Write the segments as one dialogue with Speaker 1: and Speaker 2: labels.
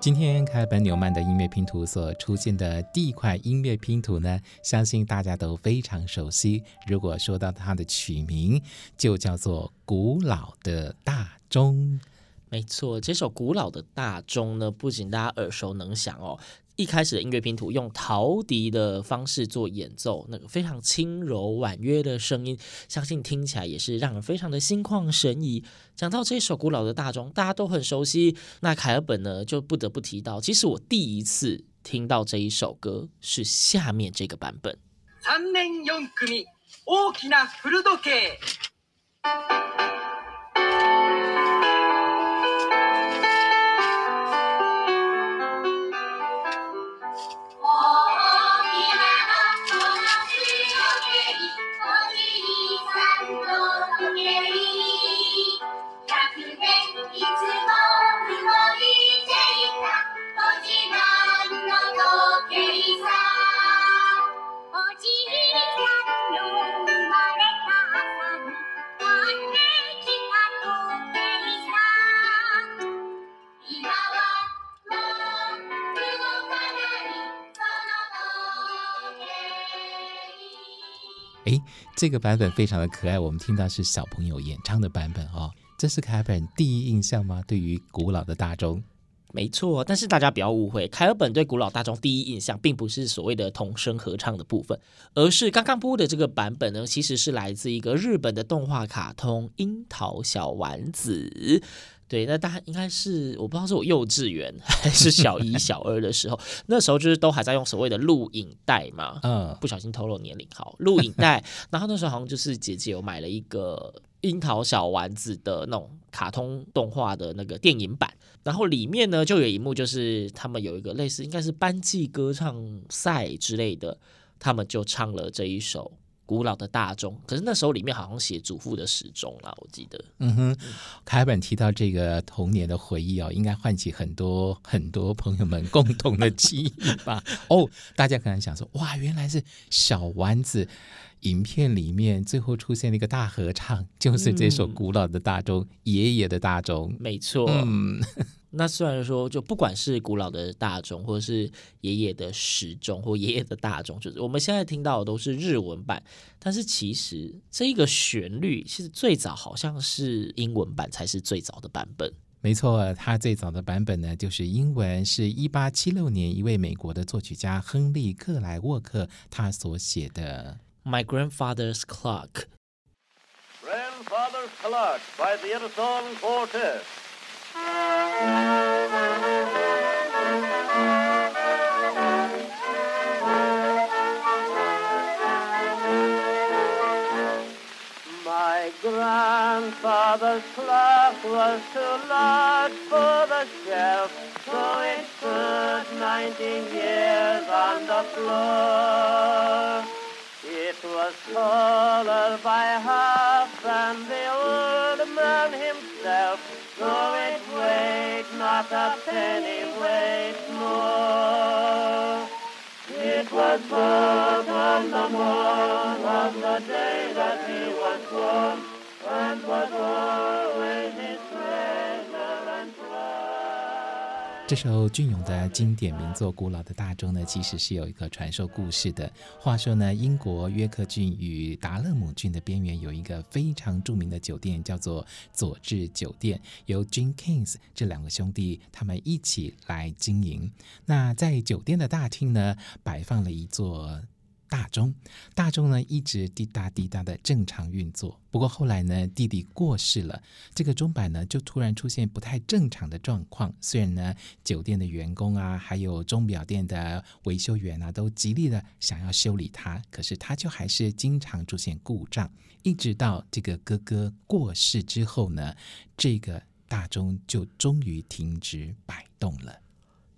Speaker 1: 今天凯本纽曼的音乐拼图所出现的第一块音乐拼图呢，相信大家都非常熟悉。如果说到它的曲名，就叫做《古老的大钟》。
Speaker 2: 没错，这首古老的大钟呢，不仅大家耳熟能详哦。一开始的音乐拼图用陶笛的方式做演奏，那个非常轻柔婉约的声音，相信听起来也是让人非常的心旷神怡。讲到这首古老的大钟，大家都很熟悉。那凯尔本呢，就不得不提到，其实我第一次听到这一首歌是下面这个版本。
Speaker 3: 三年四组大きな古时
Speaker 1: 计这个版本非常的可爱，我们听到是小朋友演唱的版本哦。这是凯尔本第一印象吗？对于古老的大钟？
Speaker 2: 没错，但是大家不要误会，凯尔本对古老大钟第一印象，并不是所谓的童声合唱的部分，而是刚刚播的这个版本呢，其实是来自一个日本的动画卡通《樱桃小丸子》。对，那大家应该是我不知道是我幼稚园还是小一、小二的时候，那时候就是都还在用所谓的录影带嘛，嗯，不小心透露年龄，好，录影带，然后那时候好像就是姐姐有买了一个樱桃小丸子的那种卡通动画的那个电影版，然后里面呢就有一幕就是他们有一个类似应该是班级歌唱赛之类的，他们就唱了这一首。古老的大钟，可是那时候里面好像写祖父的时钟啦，我记得。
Speaker 1: 嗯哼，凯本提到这个童年的回忆哦，应该唤起很多很多朋友们共同的记忆吧？哦，大家可能想说，哇，原来是小丸子影片里面最后出现了一个大合唱，就是这首古老的大钟，嗯、爷爷的大钟。
Speaker 2: 没错。嗯。那虽然说，就不管是古老的大钟，或者是爷爷的时钟，或爷爷的大钟，就是我们现在听到的都是日文版，但是其实这个旋律其实最早好像是英文版才是最早的版本。
Speaker 1: 没错，它最早的版本呢，就是英文，是一八七六年一位美国的作曲家亨利克莱沃克他所写的。
Speaker 2: My grandfather's clock.
Speaker 4: Grandfather's clock by the Edison Quartet.
Speaker 5: My grandfather's clock was too large for the shelf, so it stood nineteen years on the floor. It was taller by half than the old man himself, so it weighed not a penny weight more. It was built on the morn of the day that he was born,
Speaker 1: 这首隽永的经典名作《古老的大钟》呢，其实是有一个传说故事的。话说呢，英国约克郡与达勒姆郡的边缘有一个非常著名的酒店，叫做佐治酒店，由 Jenkins 这两个兄弟他们一起来经营。那在酒店的大厅呢，摆放了一座。大钟，大钟呢一直滴答滴答的正常运作。不过后来呢，弟弟过世了，这个钟摆呢就突然出现不太正常的状况。虽然呢，酒店的员工啊，还有钟表店的维修员啊，都极力的想要修理它，可是它就还是经常出现故障。一直到这个哥哥过世之后呢，这个大钟就终于停止摆动了。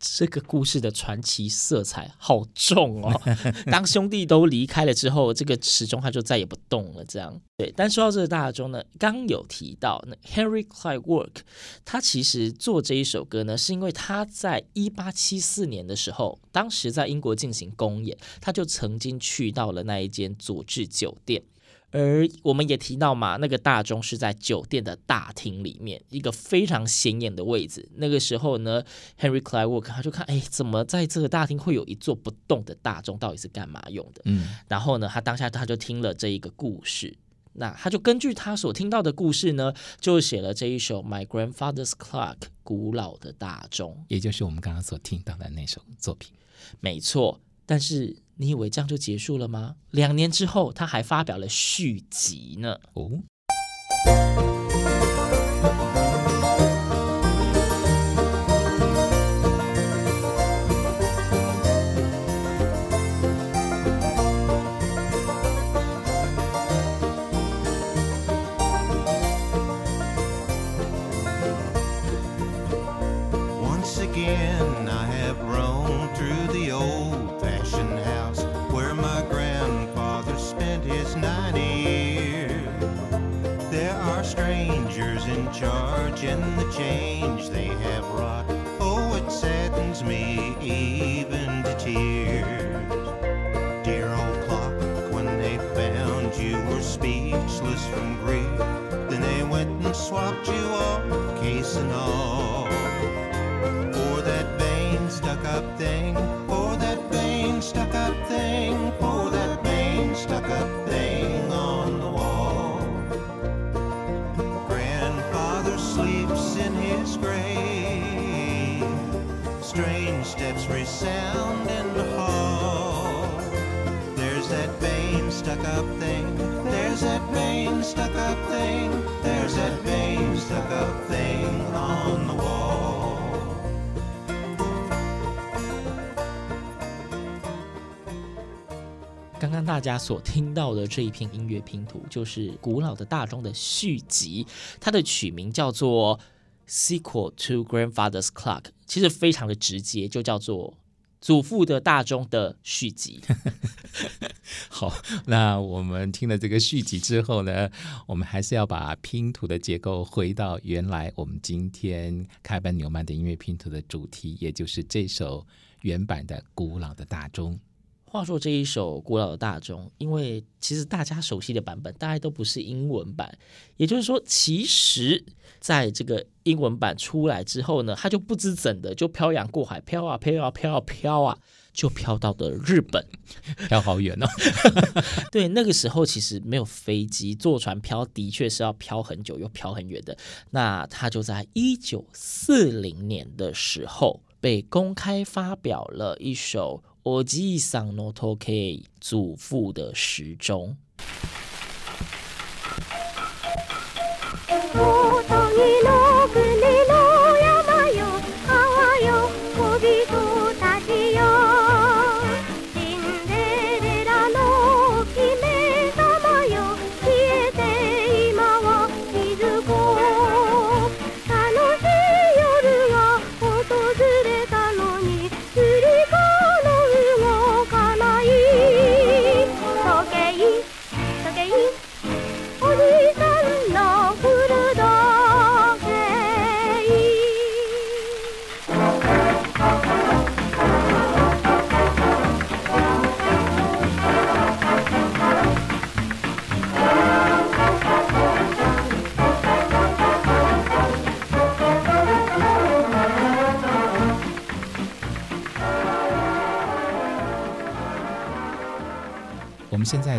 Speaker 2: 这个故事的传奇色彩好重哦！当兄弟都离开了之后，这个时钟它就再也不动了。这样对，但说到这个大钟呢，刚有提到那 Henry Clay Work，他其实做这一首歌呢，是因为他在一八七四年的时候，当时在英国进行公演，他就曾经去到了那一间佐治酒店。而我们也提到嘛，那个大钟是在酒店的大厅里面一个非常显眼的位置。那个时候呢，Henry Clyde Work 他就看，哎，怎么在这个大厅会有一座不动的大钟？到底是干嘛用的？
Speaker 1: 嗯，
Speaker 2: 然后呢，他当下他就听了这一个故事，那他就根据他所听到的故事呢，就写了这一首《My Grandfather's Clock》古老的大钟，
Speaker 1: 也就是我们刚刚所听到的那首作品。
Speaker 2: 没错，但是。你以为这样就结束了吗？两年之后，他还发表了续集呢。
Speaker 1: 哦。
Speaker 2: imagine the
Speaker 6: change they have wrought. Oh, it saddens me even to tears. Dear old clock, when they found you were speechless from grief, then they went and swapped you off, case and all. For that vain, stuck up thing
Speaker 2: 刚刚大家所听到的这一片音乐拼图，就是《古老的大钟》的续集，它的曲名叫做《Sequel to Grandfather's Clock》，其实非常的直接，就叫做《祖父的大钟》的续集。
Speaker 1: 好，那我们听了这个续集之后呢，我们还是要把拼图的结构回到原来我们今天开班纽曼的音乐拼图的主题，也就是这首原版的《古老的大钟》。
Speaker 2: 话说这一首古老的大钟，因为其实大家熟悉的版本大概都不是英文版，也就是说，其实在这个英文版出来之后呢，它就不知怎的就漂洋过海，飘啊飘啊飘啊飘啊，就飘到了日本，
Speaker 1: 飘好远哦。
Speaker 2: 对，那个时候其实没有飞机，坐船飘的确是要飘很久又飘很远的。那它就在一九四零年的时候被公开发表了一首。我寄上诺托 K 祖父的
Speaker 1: 时钟。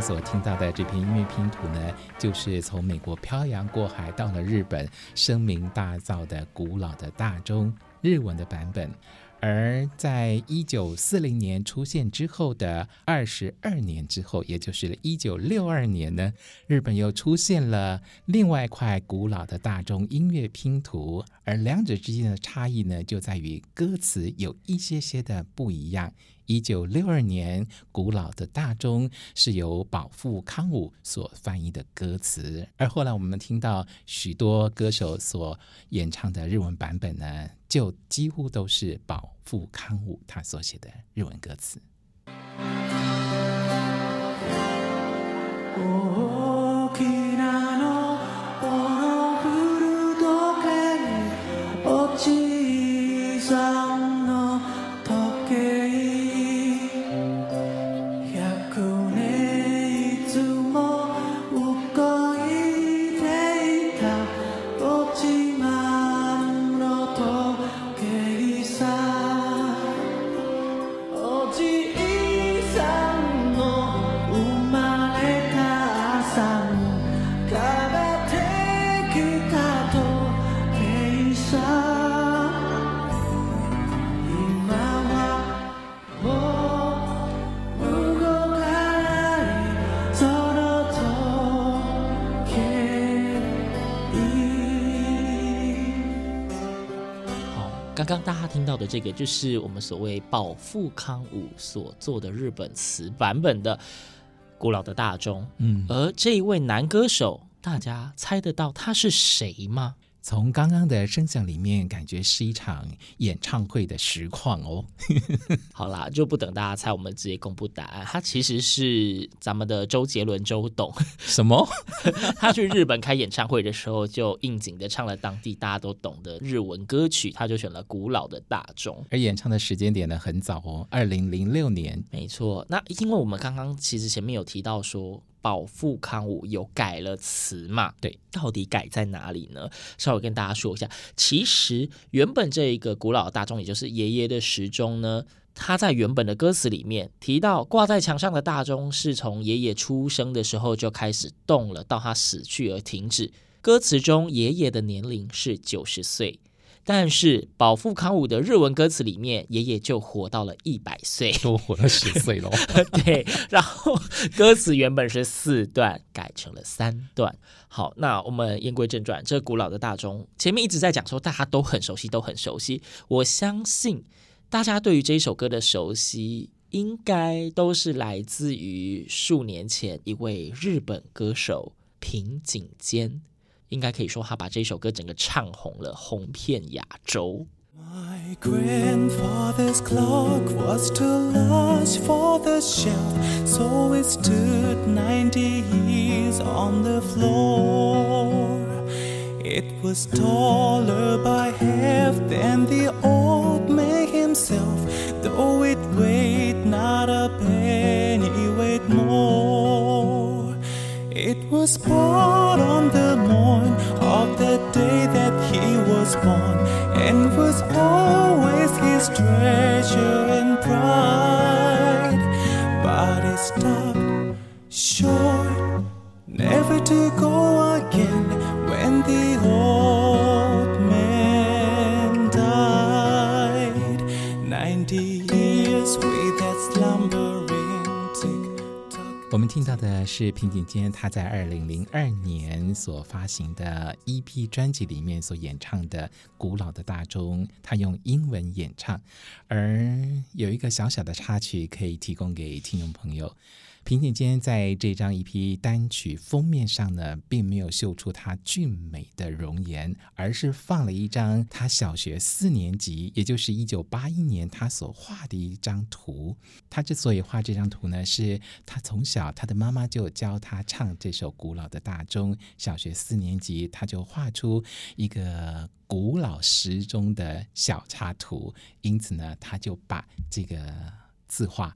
Speaker 1: 所听到的这篇音乐拼图呢，就是从美国漂洋过海到了日本，声名大噪的古老的大钟日文的版本。而在一九四零年出现之后的二十二年之后，也就是一九六二年呢，日本又出现了另外一块古老的大钟音乐拼图，而两者之间的差异呢，就在于歌词有一些些的不一样。一九六二年，古老的大钟是由保富康武所翻译的歌词，而后来我们听到许多歌手所演唱的日文版本呢，就几乎都是保富康武他所写的日文歌
Speaker 2: 词。刚大家听到的这个，就是我们所谓保富康武所做的日本词版本的古老的大钟。嗯，而这一位男歌手，大家猜得到他是谁吗？
Speaker 1: 从刚刚的声响里面，感觉是一场演唱会的实况哦。
Speaker 2: 好啦，就不等大家猜，我们直接公布答案。他其实是咱们的周杰伦周董。
Speaker 1: 什么？
Speaker 2: 他去日本开演唱会的时候，就应景的唱了当地大家都懂的日文歌曲，他就选了《古老的大众》。
Speaker 1: 而演唱的时间点呢，很早哦，二零零六年。
Speaker 2: 没错。那因为我们刚刚其实前面有提到说。保富康武有改了词嘛？对，到底改在哪里呢？稍微跟大家说一下，其实原本这一个古老的大钟，也就是爷爷的时钟呢，他在原本的歌词里面提到，挂在墙上的大钟是从爷爷出生的时候就开始动了，到他死去而停止。歌词中爷爷的年龄是九十岁。但是保富康武的日文歌词里面，爷爷就活到了一百岁，
Speaker 1: 多活了十岁喽。
Speaker 2: 对，然后歌词原本是四段，改成了三段。好，那我们言归正传，这古老的大钟前面一直在讲说，大家都很熟悉，都很熟悉。我相信大家对于这首歌的熟悉，应该都是来自于数年前一位日本歌手平井坚。应该可以说，他把这首歌整个唱红了，红遍亚洲。My grandfather's clock was too large for the shelf, so it stood ninety years on the floor. It was taller by half than the old man himself, though it weighed Was bought on the morn of the day that he was born, and was always his treasure and pride. But it stopped short, never to go again 我们听到的是平井坚他在二零零二年所发行的 EP 专辑里面所演唱的《古老的大钟》，他用英文演唱，而有一个小小的插曲可以提供给听众朋友。平井坚在这张 EP 单曲封面上呢，并没有秀出他俊美的容颜，而是放了一张他小学四年级，也就是一九八一年他所画的一张图。他之所以画这张图呢，是他从小他的妈妈就教他唱这首古老的大钟，小学四年级他就画出一个古老时钟的小插图，因此呢，他就把这个字
Speaker 7: 画。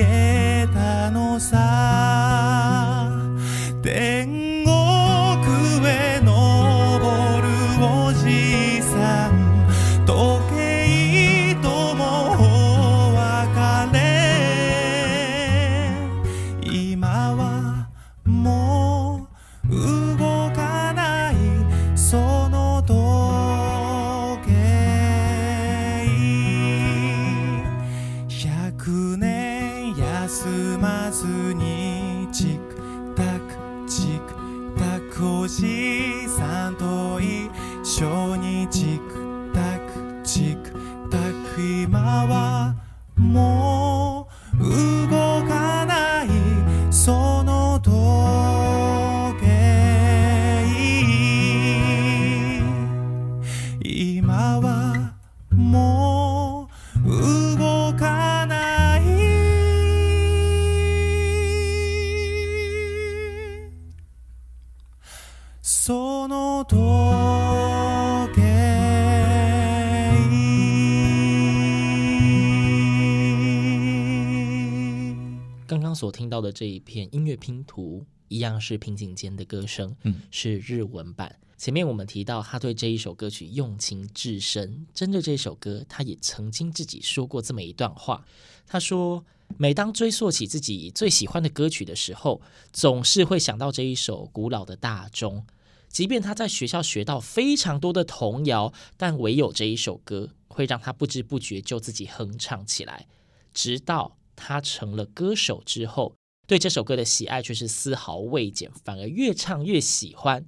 Speaker 7: えたのさ。
Speaker 2: 所听到的这一片音乐拼图，一样是平井间的歌声，
Speaker 1: 嗯，
Speaker 2: 是日文版。前面我们提到他对这一首歌曲用情至深，针对这首歌，他也曾经自己说过这么一段话。他说：“每当追溯起自己最喜欢的歌曲的时候，总是会想到这一首古老的大钟。即便他在学校学到非常多的童谣，但唯有这一首歌会让他不知不觉就自己哼唱起来，直到。”他成了歌手之后，对这首歌的喜爱却是丝毫未减，反而越唱越喜欢。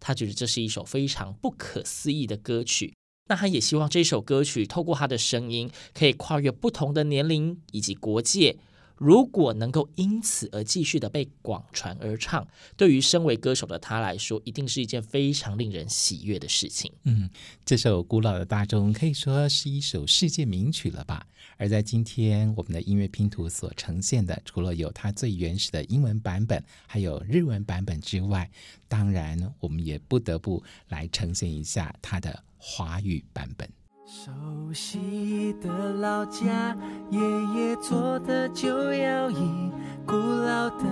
Speaker 2: 他觉得这是一首非常不可思议的歌曲。那他也希望这首歌曲透过他的声音，可以跨越不同的年龄以及国界。如果能够因此而继续的被广传而唱，对于身为歌手的他来说，一定是一件非常令人喜悦的事情。
Speaker 1: 嗯，这首古老的大钟可以说是一首世界名曲了吧？而在今天我们的音乐拼图所呈现的，除了有它最原始的英文版本，还有日文版本之外，当然我们也不得不来呈现一下它的华语版本。
Speaker 7: 熟悉的老家，爷爷做的旧摇椅，古老的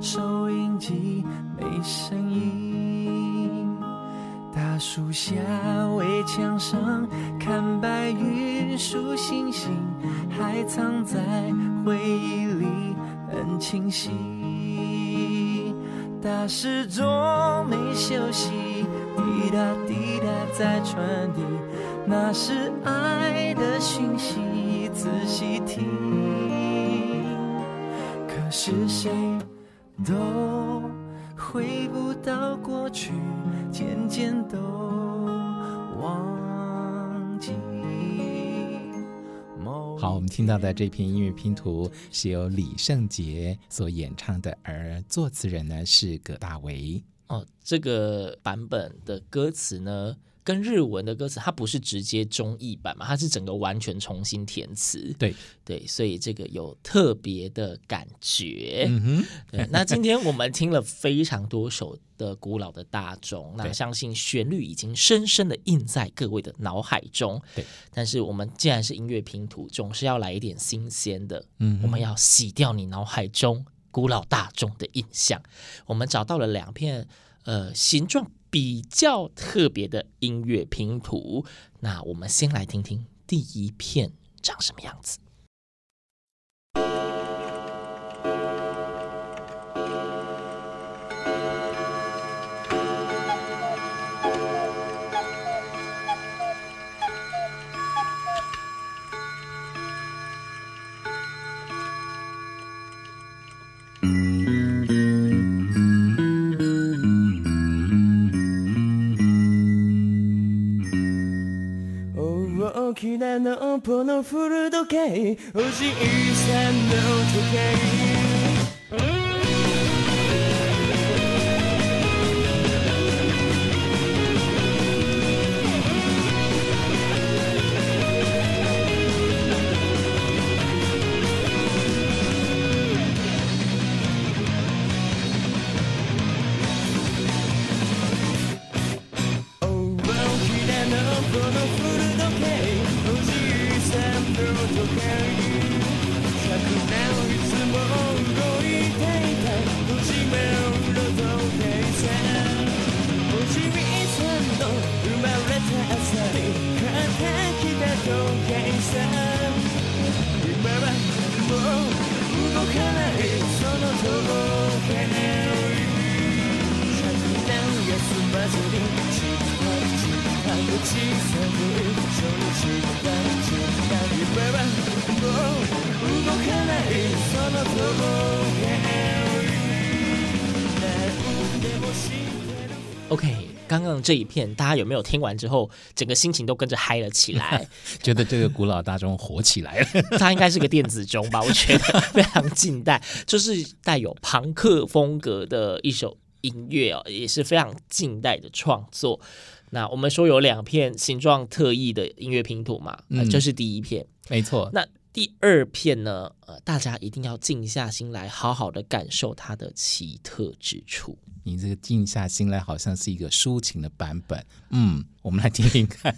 Speaker 7: 收音机没声音。大树下围墙上看白云数星星，还藏在回忆里很清晰。大时钟没休息，滴答滴答在传递。那是爱的讯息，仔细听。可是谁都回不到过去，渐渐都忘记。
Speaker 1: 好，我们听到的这篇音乐拼图是由李圣杰所演唱的，而作词人呢是葛大为。
Speaker 2: 哦，这个版本的歌词呢，跟日文的歌词，它不是直接中译版嘛，它是整个完全重新填词。
Speaker 1: 对
Speaker 2: 对，所以这个有特别的感觉。
Speaker 1: 嗯哼，
Speaker 2: 对。那今天我们听了非常多首的古老的大钟，那相信旋律已经深深的印在各位的脑海中。
Speaker 1: 对。
Speaker 2: 但是我们既然是音乐拼图，总是要来一点新鲜的。
Speaker 1: 嗯，
Speaker 2: 我们要洗掉你脑海中古老大众的印象。我们找到了两片，呃，形状。比较特别的音乐拼图，那我们先来听听第一片长什么样子。
Speaker 7: なのこの古時計。おじいさんの時計、う这一
Speaker 2: 片大家有没有听完之后，整个心情都跟着嗨了起来？
Speaker 1: 觉得这个古老大钟火起来了。
Speaker 2: 它应该是个电子钟吧？我觉得 非常近代，就是带有朋克风格的一首音乐哦，也是非常近代的创作。那我们说有两片形状特异的音乐拼图嘛，呃、
Speaker 1: 嗯，
Speaker 2: 这是第一片，
Speaker 1: 没错。
Speaker 2: 那第二片呢？呃，大家一定要静下心来，好好的感受它的奇特之处。
Speaker 1: 你这个静下心来，好像是一个抒情的版本。嗯，我们来听听看。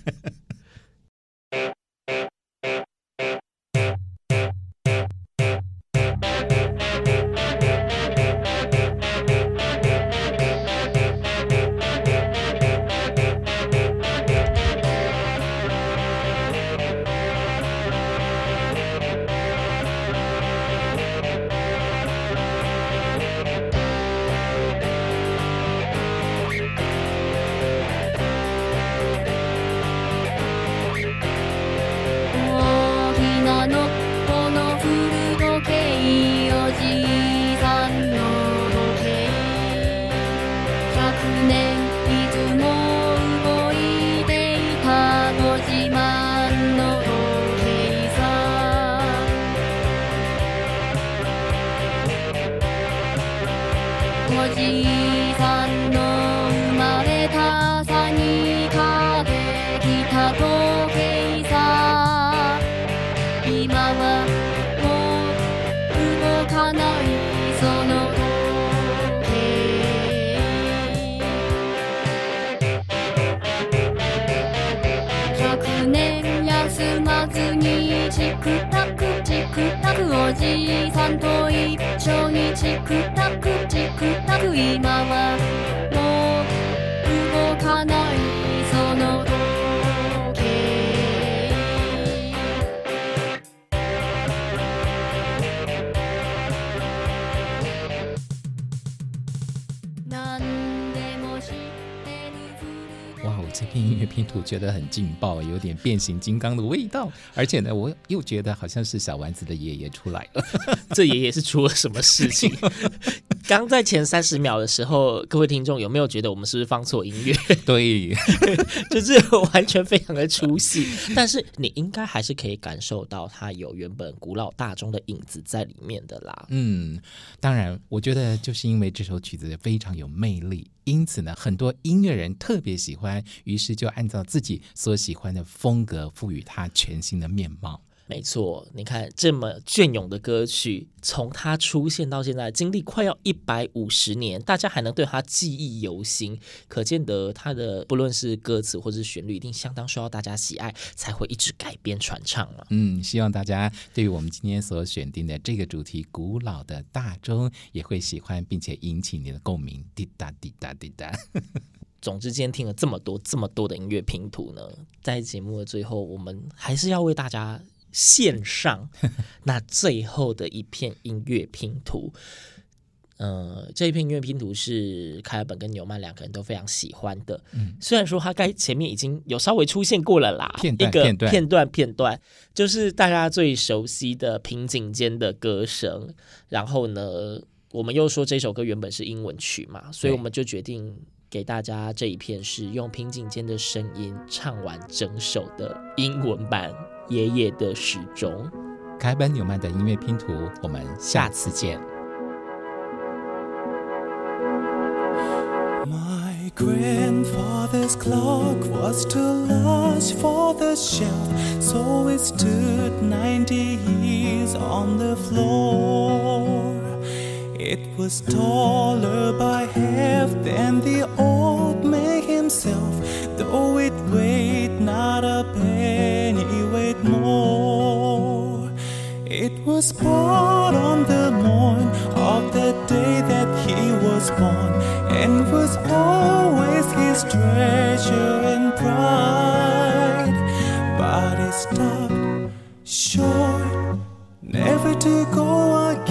Speaker 8: おじいさんと一緒にチクタクチクタク今は
Speaker 1: 片音乐拼图觉得很劲爆，有点变形金刚的味道。而且呢，我又觉得好像是小丸子的爷爷出来了。
Speaker 2: 这爷爷是出了什么事情？刚在前三十秒的时候，各位听众有没有觉得我们是不是放错音乐？
Speaker 1: 对，
Speaker 2: 就是完全非常的出戏，但是你应该还是可以感受到它有原本古老大钟的影子在里面的啦。
Speaker 1: 嗯，当然，我觉得就是因为这首曲子非常有魅力，因此呢，很多音乐人特别喜欢，于是就按照自己所喜欢的风格，赋予它全新的面貌。
Speaker 2: 没错，你看这么隽永的歌曲，从它出现到现在，经历快要一百五十年，大家还能对它记忆犹新，可见得它的不论是歌词或是旋律，一定相当受到大家喜爱，才会一直改编传唱嘛。
Speaker 1: 嗯，希望大家对于我们今天所选定的这个主题——古老的大钟，也会喜欢，并且引起你的共鸣。滴答滴答滴答。
Speaker 2: 总之，今天听了这么多、这么多的音乐拼图呢，在节目的最后，我们还是要为大家。献上那最后的一片音乐拼图，呃，这一片音乐拼图是凯尔本跟纽曼两个人都非常喜欢的。嗯，虽然说他该前面已经有稍微出现过了啦，
Speaker 1: 片段片段
Speaker 2: 片段片段，就是大家最熟悉的平井间的歌声。然后呢，我们又说这首歌原本是英文曲嘛，所以我们就决定给大家这一片是用平井坚的声音唱完整首的英文版。爷爷的时钟，
Speaker 1: 凯本纽曼的音乐拼图，我们下次见。
Speaker 7: My grandfather's clock was too large for the shelf, so it stood ninety years on the floor. It was taller by half than the old man himself, though it weighed not a penny weight more. It was bought on the morn of the day that he was born, and was always his treasure and pride. But it stopped short, never to go again.